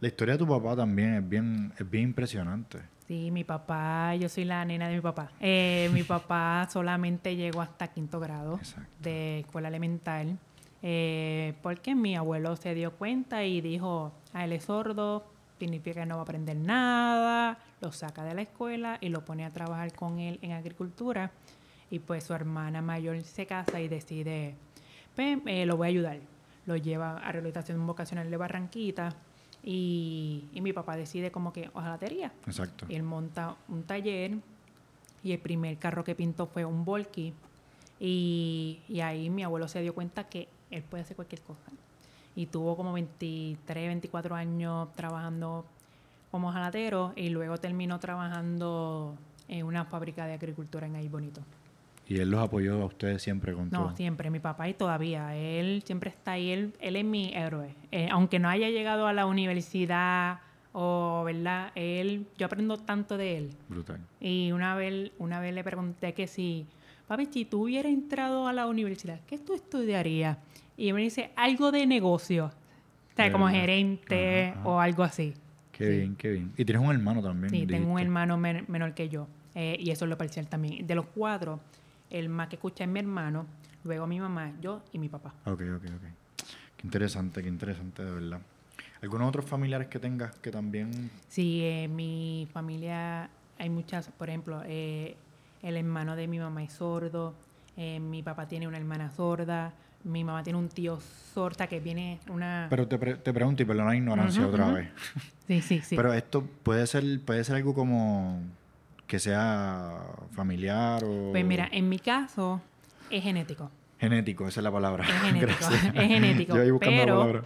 [SPEAKER 1] La historia de tu papá también es bien, es bien impresionante.
[SPEAKER 3] Sí, mi papá, yo soy la nena de mi papá. Eh, mi papá (laughs) solamente llegó hasta quinto grado
[SPEAKER 1] Exacto.
[SPEAKER 3] de escuela elemental eh, porque mi abuelo se dio cuenta y dijo, a él es sordo, significa que no va a aprender nada, lo saca de la escuela y lo pone a trabajar con él en agricultura y pues su hermana mayor se casa y decide, pues eh, lo voy a ayudar. Lo lleva a rehabilitación vocacional de Barranquita y, y mi papá decide como que hojalatería.
[SPEAKER 1] Exacto.
[SPEAKER 3] Él monta un taller y el primer carro que pintó fue un Volky. Y, y ahí mi abuelo se dio cuenta que él puede hacer cualquier cosa. Y tuvo como 23, 24 años trabajando como jalatero y luego terminó trabajando en una fábrica de agricultura en ahí bonito.
[SPEAKER 1] Y él los apoyó a ustedes siempre con
[SPEAKER 3] No,
[SPEAKER 1] todo.
[SPEAKER 3] siempre, mi papá y todavía. Él siempre está ahí, él, él es mi héroe. Eh, aunque no haya llegado a la universidad o, ¿verdad? Él, yo aprendo tanto de él.
[SPEAKER 1] Brutal.
[SPEAKER 3] Y una vez, una vez le pregunté que si, papi, si tú hubieras entrado a la universidad, ¿qué tú estudiarías? Y me dice, algo de negocio. O sea, como gerente
[SPEAKER 1] Ajá, ajá.
[SPEAKER 3] o algo así.
[SPEAKER 1] Qué
[SPEAKER 3] Sí.
[SPEAKER 1] bien, qué bien. Y tienes un hermano también.
[SPEAKER 3] Sí, tengo un hermano men- menor que yo. eh, y eso es lo parcial también. De los cuatro, el más que escucha es mi hermano, luego mi mamá, yo y mi papá.
[SPEAKER 1] Ok, ok, ok. Qué interesante, qué interesante, de verdad. ¿Algunos otros familiares que tengas que también...
[SPEAKER 3] Sí, en mi familia hay muchas, por ejemplo, eh, el hermano de mi mamá es sordo, eh, mi papá tiene una hermana sorda, mi mamá tiene un tío sorda que viene una...
[SPEAKER 1] Pero te, pre- te pregunto, y perdona la ignorancia otra vez. (laughs)
[SPEAKER 3] sí, sí, sí.
[SPEAKER 1] Pero esto puede ser, puede ser algo como que sea familiar o...
[SPEAKER 3] pues mira, en mi caso es genético.
[SPEAKER 1] Genético, esa es la palabra.
[SPEAKER 3] Es (laughs) genético, es genético. (laughs)
[SPEAKER 1] Yo ahí buscando la
[SPEAKER 3] pero,
[SPEAKER 1] palabra.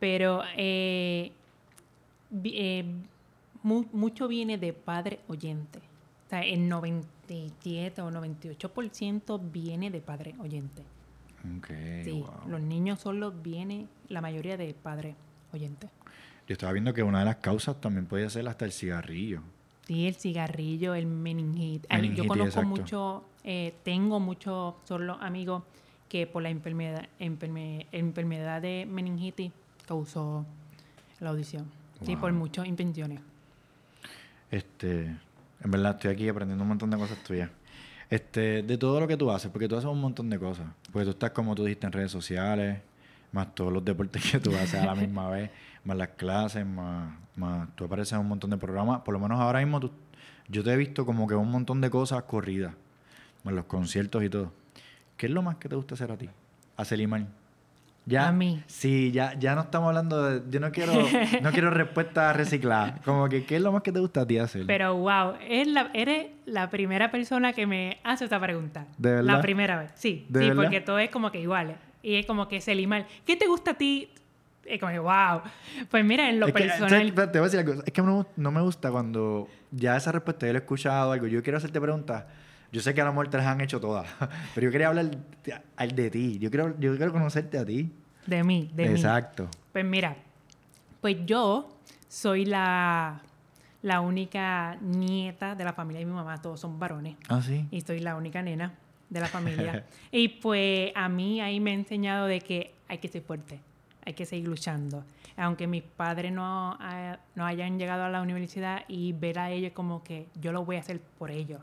[SPEAKER 3] pero eh, eh, mu- mucho viene de padre oyente. O sea, el 97 o 98% viene de padre oyente.
[SPEAKER 1] Ok,
[SPEAKER 3] Sí,
[SPEAKER 1] wow.
[SPEAKER 3] los niños solo viene la mayoría de padre oyente.
[SPEAKER 1] Yo estaba viendo que una de las causas también puede ser hasta el cigarrillo.
[SPEAKER 3] Sí, el cigarrillo, el meningitis. Yo conozco
[SPEAKER 1] exacto.
[SPEAKER 3] mucho, eh, tengo muchos solo amigos que por la enfermedad, enferme- enfermedad de meningitis causó la audición. Sí, por
[SPEAKER 1] Wow.
[SPEAKER 3] muchas invenciones.
[SPEAKER 1] Este, en verdad estoy aquí aprendiendo un montón de cosas tuyas. Este, de todo lo que tú haces, porque tú haces un montón de cosas. Porque tú estás, como tú dijiste, en redes sociales, más todos los deportes (laughs) que tú haces a la misma vez, más las clases, más, más tú apareces en un montón de programas. Por lo menos ahora mismo tú- yo te he visto como que un montón de cosas corridas, más los conciertos y todo. ¿Qué es lo más que te gusta hacer a ti? A Selimar. Ya,
[SPEAKER 3] A mí.
[SPEAKER 1] Sí, ya, ya no estamos hablando de... Yo no quiero, no quiero (laughs) respuestas recicladas. Como que, ¿qué es lo más que te gusta a ti hacer?
[SPEAKER 3] Pero wow, eres la, eres la primera persona que me hace esta pregunta.
[SPEAKER 1] ¿De verdad?
[SPEAKER 3] La primera vez, sí.
[SPEAKER 1] ¿De
[SPEAKER 3] sí,
[SPEAKER 1] verdad?
[SPEAKER 3] porque todo es como que igual. Y es como que se limal. ¿Qué te gusta a ti? Es como que wow. Pues mira, en lo
[SPEAKER 1] Es que,
[SPEAKER 3] personal.
[SPEAKER 1] ¿sabes? Te voy a decir algo. Es que no, no me gusta cuando ya esa respuesta yo la he escuchado algo. Yo quiero hacerte preguntas. Yo sé que a lo mejor te las han hecho todas. (laughs) Pero yo quería hablar de, al de ti. Yo quiero, yo quiero conocerte a ti.
[SPEAKER 3] De mí, de mí.
[SPEAKER 1] Exacto.
[SPEAKER 3] Pues mira, pues yo soy la, la única nieta de la familia de mi mamá, todos son varones,
[SPEAKER 1] Ah, sí.
[SPEAKER 3] y soy la única nena de la familia. (laughs) y pues a mí ahí me ha enseñado de que hay que ser fuerte, hay que seguir luchando. Aunque mis padres no, ha- no hayan llegado a la universidad y ver a ellos como que yo lo voy a hacer por ellos.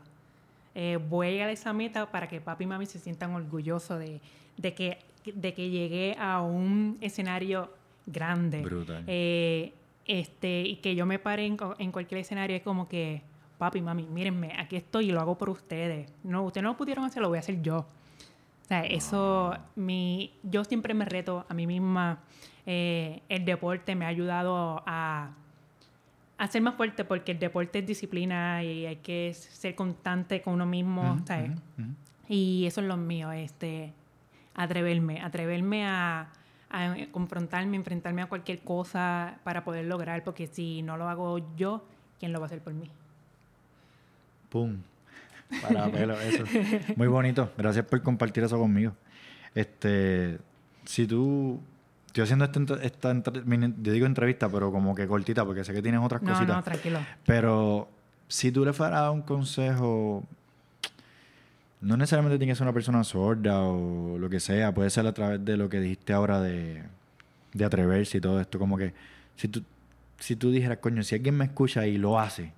[SPEAKER 3] Eh, voy a llegar a esa meta para que papi y mami se sientan orgullosos de, de que, de que llegué a un escenario grande.
[SPEAKER 1] Brutal.
[SPEAKER 3] Eh, este, y que yo me pare en, en cualquier escenario es como que, papi, mami, mírenme, aquí estoy y lo hago por ustedes. No, ustedes no lo pudieron hacer, lo voy a hacer yo. O sea, eso, mi, yo siempre me reto a mí misma. Eh, el deporte me ha ayudado a, a ser más fuerte porque el deporte es disciplina y hay que ser constante con uno mismo, ¿sabes? Y eso es lo mío, este, atreverme, atreverme a, a confrontarme, enfrentarme a cualquier cosa para poder lograr, porque si no lo hago yo, ¿quién lo va a hacer por mí?
[SPEAKER 1] Pum. Para pelo, eso. Muy bonito. Gracias por compartir eso conmigo. Este, si tú, estoy haciendo esta, esta mini- yo digo entrevista, pero como que cortita, porque sé que tienes otras
[SPEAKER 3] No,
[SPEAKER 1] cositas.
[SPEAKER 3] no, tranquilo.
[SPEAKER 1] Pero si tú le fueras un consejo, no necesariamente tiene que ser una persona sorda o lo que sea, puede ser a través de lo que dijiste ahora de, de atreverse y todo esto, como que si tú, si tú dijeras, coño, si alguien me escucha y lo hace,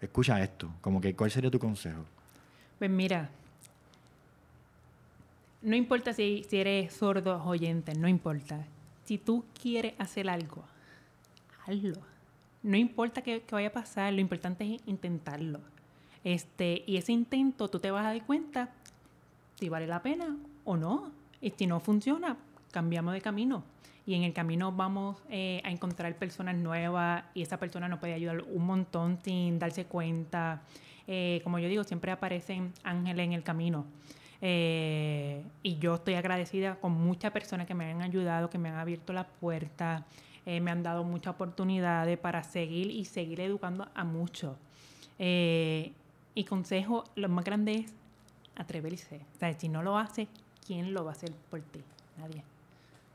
[SPEAKER 1] escucha esto, como que ¿cuál sería tu consejo?
[SPEAKER 3] Pues mira, no importa si, si eres sordo o oyente, no importa. Si tú quieres hacer algo, hazlo. No importa qué, vaya a pasar, lo importante es intentarlo. Este, y ese intento tú te vas a dar cuenta si vale la pena o no. Y si no funciona, cambiamos de camino. Y en el camino vamos eh, a encontrar personas nuevas y esa persona nos puede ayudar un montón sin darse cuenta. Eh, como yo digo, siempre aparecen ángeles en el camino. Eh, y yo estoy agradecida con muchas personas que me han ayudado, que me han abierto las puertas, eh, me han dado muchas oportunidades para seguir y seguir educando a muchos. Eh, y consejo, lo más grande es atreverse. O sea, si no lo hace, ¿quién lo va a hacer por ti? Nadie.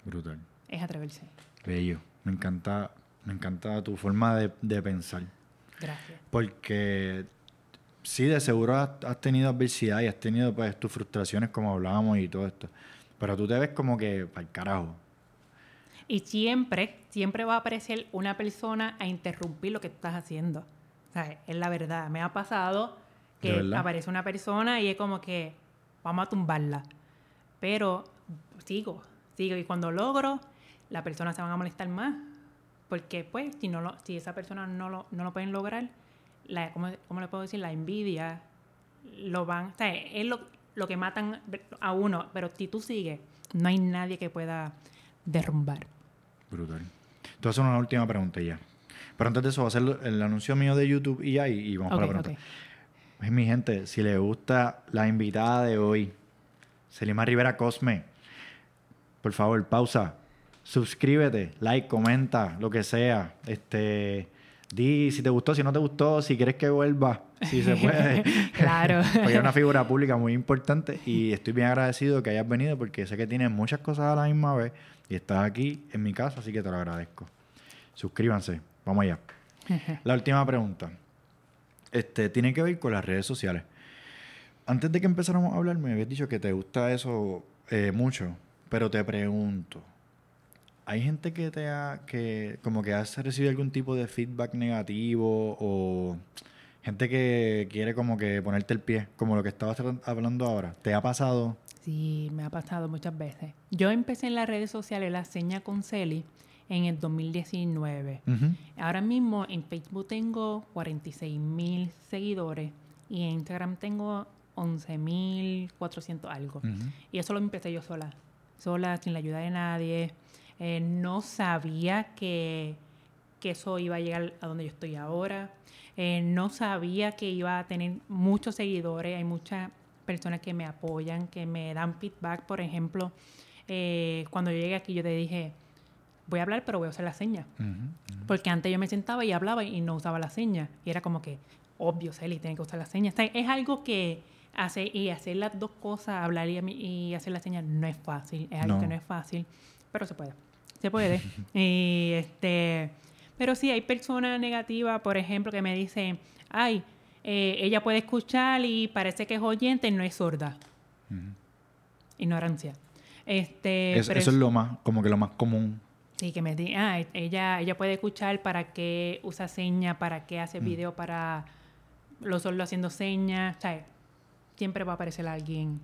[SPEAKER 1] Brutal.
[SPEAKER 3] Es atreverse.
[SPEAKER 1] Bello. Me encanta, me encanta tu forma de, de pensar.
[SPEAKER 3] Gracias.
[SPEAKER 1] Porque sí, de seguro has, has tenido adversidad y has tenido pues tus frustraciones como hablábamos y todo esto. Pero tú te ves como que para el carajo.
[SPEAKER 3] Y siempre, siempre va a aparecer una persona a interrumpir lo que estás haciendo. Es la verdad. Me ha pasado
[SPEAKER 1] ¿De
[SPEAKER 3] que aparece una persona y es como que vamos a tumbarla. Pero sigo, sigo. Y cuando logro, la persona se van a molestar más. Porque, pues, si, no lo, si esa persona no lo, no lo pueden lograr, la, ¿cómo, cómo le puedo decir? La envidia lo van... O sea, es lo, lo que matan a uno. Pero si tú sigues, no hay nadie que pueda derrumbar.
[SPEAKER 1] Brutal. Hacer una última pregunta ya. Pero antes de eso, voy a hacer el anuncio mío de YouTube y ya, y, vamos
[SPEAKER 3] Ok,
[SPEAKER 1] para la pregunta. Pues, mi gente, si les gusta la invitada de hoy, Selima Rivera Cosme, por favor, pausa. Suscríbete, like, comenta, lo que sea. Este, di si te gustó, si no te gustó, si quieres que vuelva, si se puede. (laughs)
[SPEAKER 3] Claro. (laughs)
[SPEAKER 1] porque es una figura pública muy importante y estoy bien agradecido que hayas venido porque sé que tienes muchas cosas a la misma vez y estás aquí en mi casa, así que te lo agradezco. Suscríbanse, vamos allá. (laughs) La última pregunta. Este, tiene que ver con las redes sociales. Antes de que empezáramos a hablar, me habías dicho que te gusta eso eh, mucho, pero te pregunto, ¿hay gente que te ha, que como que has recibido algún tipo de feedback negativo o gente que quiere como que ponerte el pie, como lo que estabas hablando ahora? ¿Te ha pasado?
[SPEAKER 3] Sí, me ha pasado muchas veces. Yo empecé en las redes sociales la seña con Celi en el 2019.
[SPEAKER 1] Ujú.
[SPEAKER 3] Ahora mismo en Facebook tengo 46 mil seguidores y en Instagram tengo 11 mil 400 algo.
[SPEAKER 1] Ujú.
[SPEAKER 3] Y eso lo empecé yo sola, sola, sin la ayuda de nadie. Eh, no sabía que, que eso iba a llegar a donde yo estoy ahora. Eh, no sabía que iba a tener muchos seguidores. Hay muchas personas que me apoyan, que me dan feedback. Por ejemplo, eh, cuando yo llegué aquí, yo te dije, voy a hablar, pero voy a usar la seña. Porque antes yo me sentaba y hablaba y no usaba la seña. Y era como que, obvio, Celi, tiene que usar la seña. O sea, es algo que hace, y hacer las dos cosas, hablar y, y hacer la seña, no es fácil. Es algo
[SPEAKER 1] No.
[SPEAKER 3] que no es fácil, pero se puede. Se puede. (laughs) y este, pero sí, hay personas negativas, por ejemplo, que me dicen, ay, eh, ella puede escuchar y parece que es oyente, no es sorda. Ignorancia. Este,
[SPEAKER 1] Es- eso es lo más, como que lo más común.
[SPEAKER 3] Sí, que me digan, ah, ella, ella puede escuchar para qué usa señas, para qué hace
[SPEAKER 1] Mm.
[SPEAKER 3] video para los sordos haciendo señas. O sea, siempre va a aparecer alguien.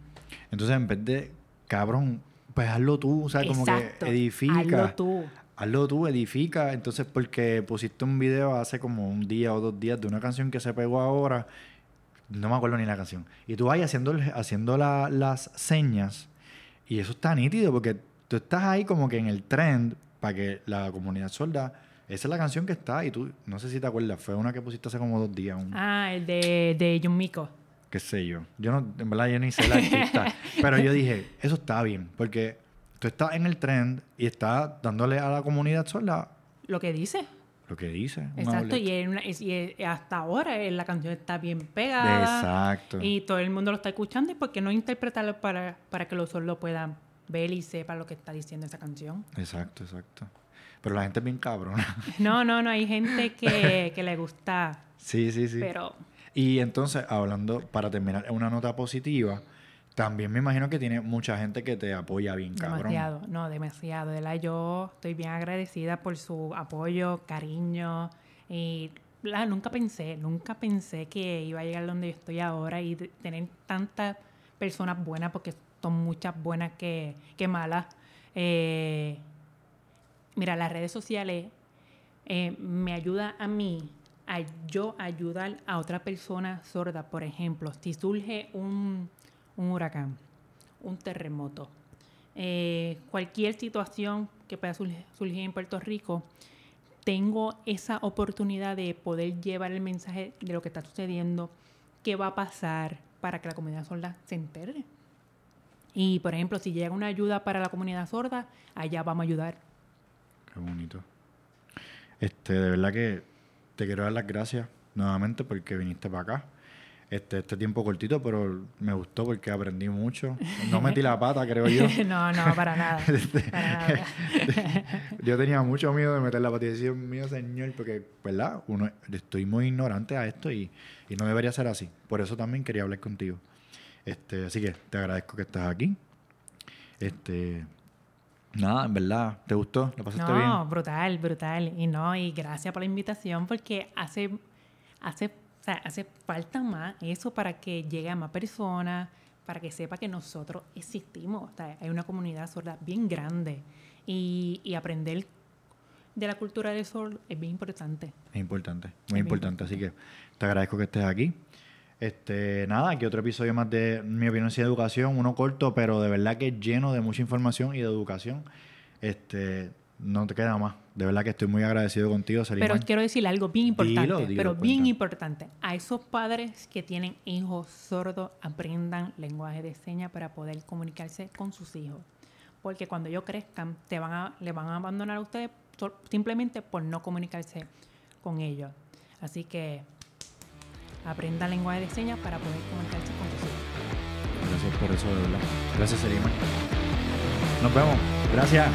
[SPEAKER 1] Entonces, en vez de, cabrón, pues hazlo tú, o sea, como
[SPEAKER 3] Exacto,
[SPEAKER 1] que edifica.
[SPEAKER 3] hazlo tú.
[SPEAKER 1] hazlo tú, edifica. Entonces, porque pusiste un video hace como un día o dos días de una canción que se pegó ahora, no me acuerdo ni la canción. Y tú vas haciendo, haciendo la- las señas y eso está nítido porque tú estás ahí como que en el trend para que la comunidad sorda, esa es la canción que está y tú, no sé si te acuerdas, fue una que pusiste hace como dos días, un,
[SPEAKER 3] Ah, el de, de John Mico.
[SPEAKER 1] Qué sé yo. Yo no, en verdad yo ni sé la artista, (laughs) pero yo dije, eso está bien porque tú estás en el trend y estás dándole a la comunidad sorda
[SPEAKER 3] Lo que dice.
[SPEAKER 1] lo que dice.
[SPEAKER 3] Exacto. Y, una- hasta ahora eh, la canción está bien pegada.
[SPEAKER 1] Exacto.
[SPEAKER 3] Y todo el mundo lo está escuchando. ¿Y por qué no interpretarlo para, para que los sordos puedan ver y sepan lo que está diciendo esa canción?
[SPEAKER 1] Exacto, exacto. Pero la gente es bien cabrona.
[SPEAKER 3] No, no, no. Hay gente que, (laughs) que le gusta.
[SPEAKER 1] sí, sí, sí.
[SPEAKER 3] Pero
[SPEAKER 1] Y entonces, hablando, para terminar, una nota positiva, también me imagino que tiene mucha gente que te apoya bien, cabrón.
[SPEAKER 3] demasiado. No, demasiado. De verdad, yo estoy bien agradecida por su apoyo, cariño. Y la, nunca pensé, nunca pensé que iba a llegar donde yo estoy ahora y tener tantas personas buenas, porque son muchas buenas que, que malas. Eh, mira, las redes sociales eh, me ayuda a mí yo ayudar a otra persona sorda. Por ejemplo, si surge un, un huracán, un terremoto, eh, cualquier situación que pueda surg- surgir en Puerto Rico, tengo esa oportunidad de poder llevar el mensaje de lo que está sucediendo, qué va a pasar para que la comunidad sorda se entere. Y, por ejemplo, si llega una ayuda para la comunidad sorda, allá vamos a ayudar.
[SPEAKER 1] Qué bonito. Este, de verdad que te quiero dar las gracias nuevamente porque viniste para acá. Este, este tiempo cortito, pero me gustó porque aprendí mucho. No (laughs) metí la pata, creo yo. (laughs)
[SPEAKER 3] no, no, para nada. (laughs) Para nada.
[SPEAKER 1] Yo tenía mucho miedo de meter la pata y decir, mío, señor, porque, ¿verdad? Uno, estoy muy ignorante a esto y, y no debería ser así. Por eso también quería hablar contigo. Este, así que te agradezco que estás aquí. Este, nada, en verdad, ¿te gustó? ¿Lo pasaste bien?
[SPEAKER 3] No, brutal, brutal. Y no, y gracias por la invitación porque hace, hace, o sea, hace falta más eso para que llegue a más personas, para que sepa que nosotros existimos. O sea, hay una comunidad sorda bien grande y, y aprender de la cultura del sordo es bien importante.
[SPEAKER 1] Es importante, muy importante. Así que te agradezco que estés aquí. Este, nada, aquí otro episodio más de mi opinión de educación, uno corto, pero de verdad que lleno de mucha información y de educación. Este, no te queda más. De verdad que estoy muy agradecido contigo,
[SPEAKER 3] Pero
[SPEAKER 1] Selimán.
[SPEAKER 3] quiero decir algo bien importante,
[SPEAKER 1] Dilo, dilo,
[SPEAKER 3] pero bien importante. A esos padres que tienen hijos sordos, aprendan lenguaje de señas para poder comunicarse con sus hijos. Porque cuando ellos crezcan, te van a, le van a abandonar a ustedes simplemente por no comunicarse con ellos. Así que aprendan lenguaje de señas para poder comunicarse con hijos.
[SPEAKER 1] Gracias por eso, de verdad. Gracias, Selimán. Nos vemos. Gracias.